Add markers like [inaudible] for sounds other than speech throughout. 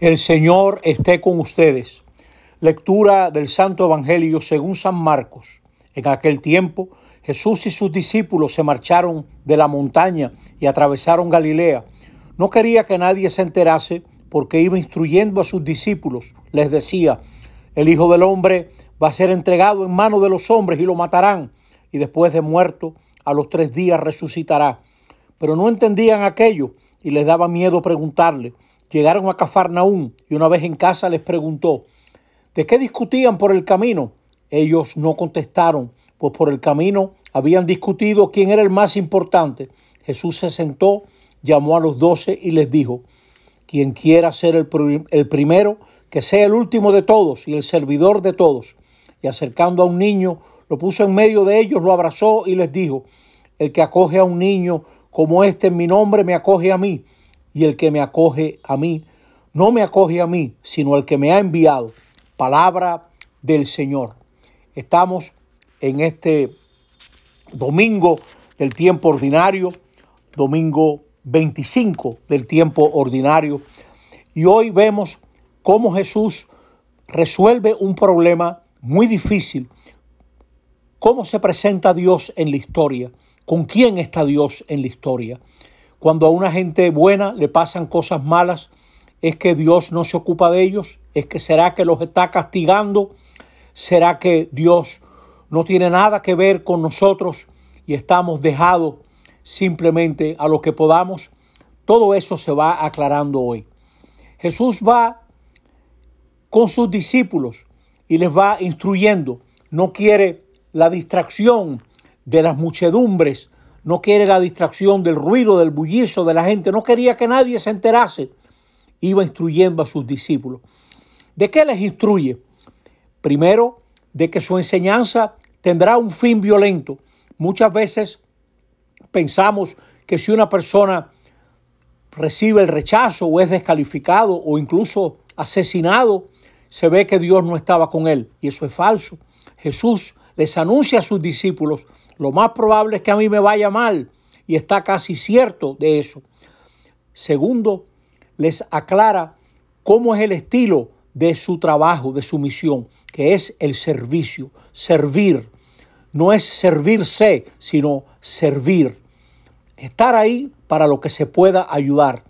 El Señor esté con ustedes. Lectura del Santo Evangelio según San Marcos. En aquel tiempo Jesús y sus discípulos se marcharon de la montaña y atravesaron Galilea. No quería que nadie se enterase porque iba instruyendo a sus discípulos. Les decía, el Hijo del Hombre va a ser entregado en manos de los hombres y lo matarán, y después de muerto, a los tres días resucitará. Pero no entendían aquello y les daba miedo preguntarle. Llegaron a Cafarnaún y una vez en casa les preguntó, ¿de qué discutían por el camino? Ellos no contestaron, pues por el camino habían discutido quién era el más importante. Jesús se sentó, llamó a los doce y les dijo, quien quiera ser el, el primero, que sea el último de todos y el servidor de todos. Y acercando a un niño, lo puso en medio de ellos, lo abrazó y les dijo, el que acoge a un niño como este en mi nombre, me acoge a mí y el que me acoge a mí, no me acoge a mí, sino el que me ha enviado. Palabra del Señor. Estamos en este domingo del tiempo ordinario, domingo 25 del tiempo ordinario, y hoy vemos cómo Jesús resuelve un problema muy difícil, cómo se presenta Dios en la historia, con quién está Dios en la historia. Cuando a una gente buena le pasan cosas malas, es que Dios no se ocupa de ellos, es que será que los está castigando, será que Dios no tiene nada que ver con nosotros y estamos dejados simplemente a lo que podamos. Todo eso se va aclarando hoy. Jesús va con sus discípulos y les va instruyendo. No quiere la distracción de las muchedumbres no quiere la distracción del ruido, del bullizo de la gente, no quería que nadie se enterase. Iba instruyendo a sus discípulos. ¿De qué les instruye? Primero, de que su enseñanza tendrá un fin violento. Muchas veces pensamos que si una persona recibe el rechazo o es descalificado o incluso asesinado, se ve que Dios no estaba con él. Y eso es falso. Jesús les anuncia a sus discípulos lo más probable es que a mí me vaya mal y está casi cierto de eso. Segundo, les aclara cómo es el estilo de su trabajo, de su misión, que es el servicio, servir. No es servirse, sino servir. Estar ahí para lo que se pueda ayudar.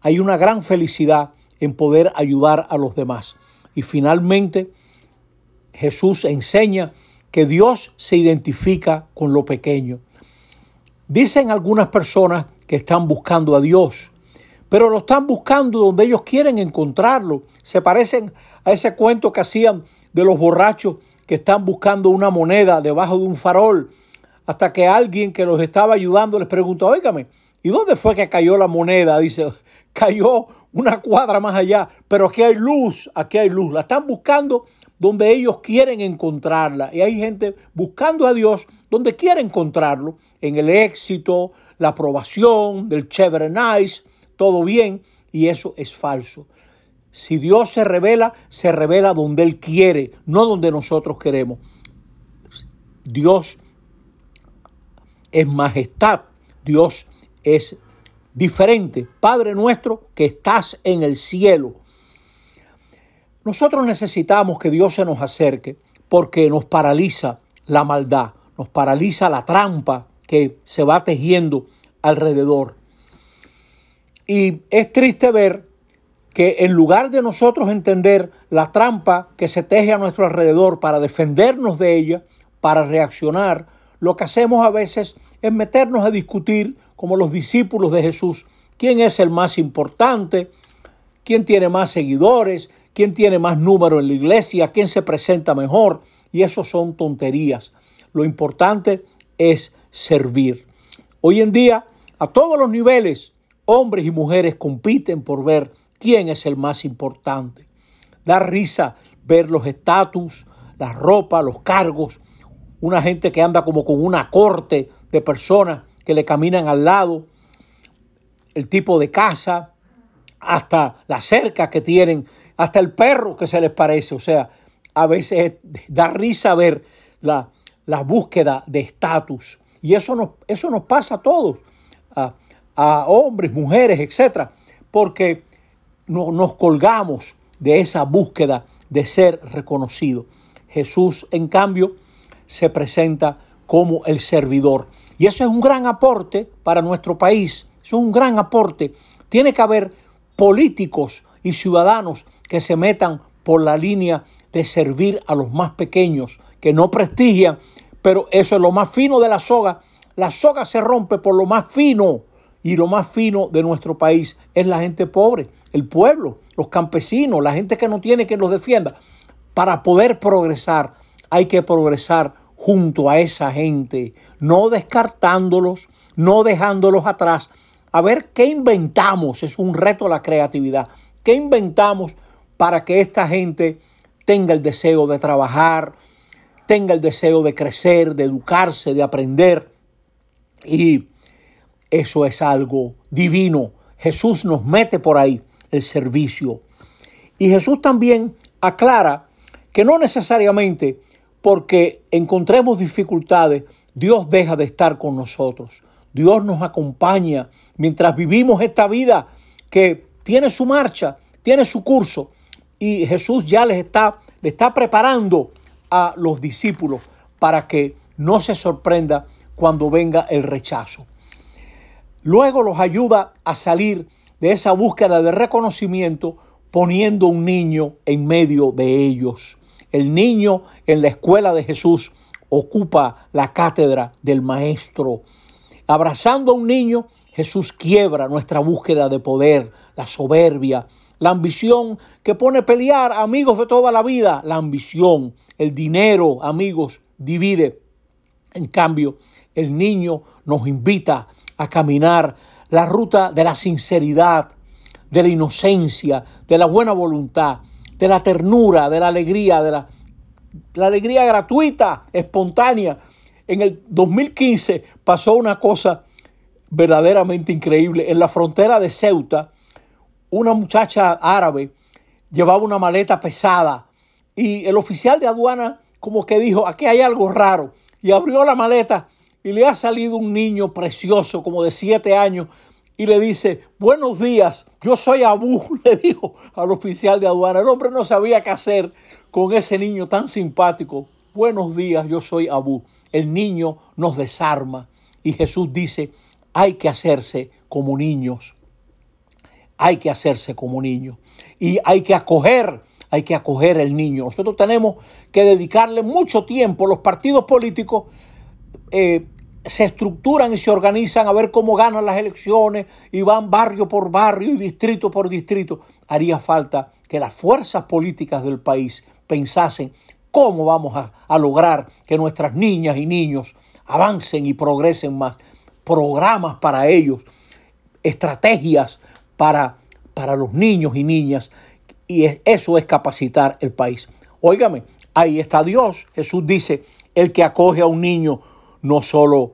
Hay una gran felicidad en poder ayudar a los demás. Y finalmente, Jesús enseña que Dios se identifica con lo pequeño. Dicen algunas personas que están buscando a Dios, pero lo están buscando donde ellos quieren encontrarlo. Se parecen a ese cuento que hacían de los borrachos que están buscando una moneda debajo de un farol, hasta que alguien que los estaba ayudando les preguntó, óigame, ¿y dónde fue que cayó la moneda? Dice, cayó una cuadra más allá, pero aquí hay luz, aquí hay luz. La están buscando donde ellos quieren encontrarla. Y hay gente buscando a Dios donde quiere encontrarlo, en el éxito, la aprobación, del chévere nice, todo bien, y eso es falso. Si Dios se revela, se revela donde Él quiere, no donde nosotros queremos. Dios es majestad, Dios es diferente. Padre nuestro que estás en el cielo. Nosotros necesitamos que Dios se nos acerque porque nos paraliza la maldad, nos paraliza la trampa que se va tejiendo alrededor. Y es triste ver que en lugar de nosotros entender la trampa que se teje a nuestro alrededor para defendernos de ella, para reaccionar, lo que hacemos a veces es meternos a discutir como los discípulos de Jesús, quién es el más importante, quién tiene más seguidores, quién tiene más número en la iglesia, quién se presenta mejor. Y eso son tonterías. Lo importante es servir. Hoy en día, a todos los niveles, hombres y mujeres compiten por ver quién es el más importante. Da risa ver los estatus, la ropa, los cargos, una gente que anda como con una corte de personas que le caminan al lado, el tipo de casa, hasta la cerca que tienen hasta el perro que se les parece. O sea, a veces da risa ver la, búsqueda de estatus. Y eso nos, eso nos pasa a todos, a, a hombres, mujeres, etc. Porque no, nos colgamos de esa búsqueda de ser reconocido. Jesús, en cambio, se presenta como el servidor. Y eso es un gran aporte para nuestro país. Eso es un gran aporte. Tiene que haber políticos y ciudadanos que se metan por la línea de servir a los más pequeños, que no prestigian, pero eso es lo más fino de la soga. La soga se rompe por lo más fino y lo más fino de nuestro país es la gente pobre, el pueblo, los campesinos, la gente que no tiene que los defienda. Para poder progresar hay que progresar junto a esa gente, no descartándolos, no dejándolos atrás. A ver qué inventamos, es un reto la creatividad. ¿Qué inventamos para que esta gente tenga el deseo de trabajar, tenga el deseo de crecer, de educarse, de aprender? Y eso es algo divino. Jesús nos mete por ahí el servicio. Y Jesús también aclara que no necesariamente porque encontremos dificultades, Dios deja de estar con nosotros. Dios nos acompaña mientras vivimos esta vida que tiene su marcha, tiene su curso. Y Jesús ya les está, le está preparando a los discípulos para que no se sorprenda cuando venga el rechazo. Luego los ayuda a salir de esa búsqueda de reconocimiento poniendo un niño en medio de ellos. El niño en la escuela de Jesús ocupa la cátedra del maestro. Abrazando a un niño, Jesús quiebra nuestra búsqueda de poder, la soberbia, la ambición que pone a pelear amigos de toda la vida, la ambición, el dinero, amigos, divide. En cambio, el niño nos invita a caminar la ruta de la sinceridad, de la inocencia, de la buena voluntad, de la ternura, de la alegría, de la, la alegría gratuita, espontánea. En el 2015 pasó una cosa verdaderamente increíble. En la frontera de Ceuta, una muchacha árabe llevaba una maleta pesada y el oficial de aduana como que dijo, aquí hay algo raro. Y abrió la maleta y le ha salido un niño precioso como de siete años y le dice, buenos días, yo soy Abu, [laughs] le dijo al oficial de aduana. El hombre no sabía qué hacer con ese niño tan simpático. Buenos días, yo soy Abu. El niño nos desarma y Jesús dice, hay que hacerse como niños. Hay que hacerse como niños. Y hay que acoger, hay que acoger el niño. Nosotros tenemos que dedicarle mucho tiempo. Los partidos políticos eh, se estructuran y se organizan a ver cómo ganan las elecciones y van barrio por barrio y distrito por distrito. Haría falta que las fuerzas políticas del país pensasen cómo vamos a, lograr que nuestras niñas y niños avancen y progresen más. Programas para ellos, estrategias para, para los niños y niñas. Y eso es capacitar el país. Óigame, ahí está Dios. Jesús dice, el que acoge a un niño no solo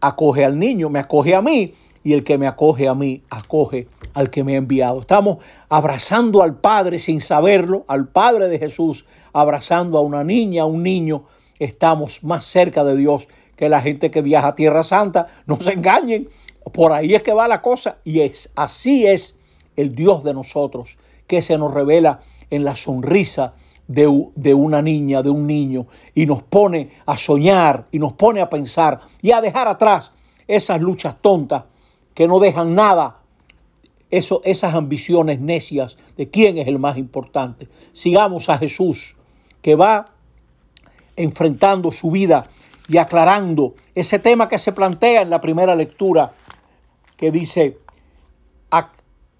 acoge al niño, me acoge a mí y el que me acoge a mí acoge al que me ha enviado. Estamos abrazando al Padre sin saberlo, al Padre de Jesús, abrazando a una niña, a un niño. Estamos más cerca de Dios que la gente que viaja a Tierra Santa. No se engañen, por ahí es que va la cosa. Y es así es el Dios de nosotros, que se nos revela en la sonrisa de, una niña, de un niño, y nos pone a soñar y nos pone a pensar y a dejar atrás esas luchas tontas que no dejan nada, eso, esas ambiciones necias de quién es el más importante. Sigamos a Jesús, que va enfrentando su vida y aclarando ese tema que se plantea en la primera lectura, que dice,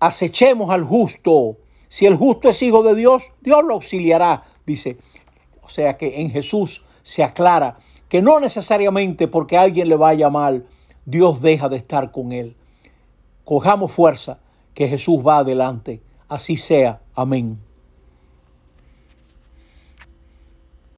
acechemos al justo si el justo es hijo de Dios, Dios lo auxiliará, dice. O sea que en Jesús se aclara que no necesariamente porque alguien le vaya mal, Dios deja de estar con él. Cojamos fuerza, que Jesús va adelante. Así sea. Amén.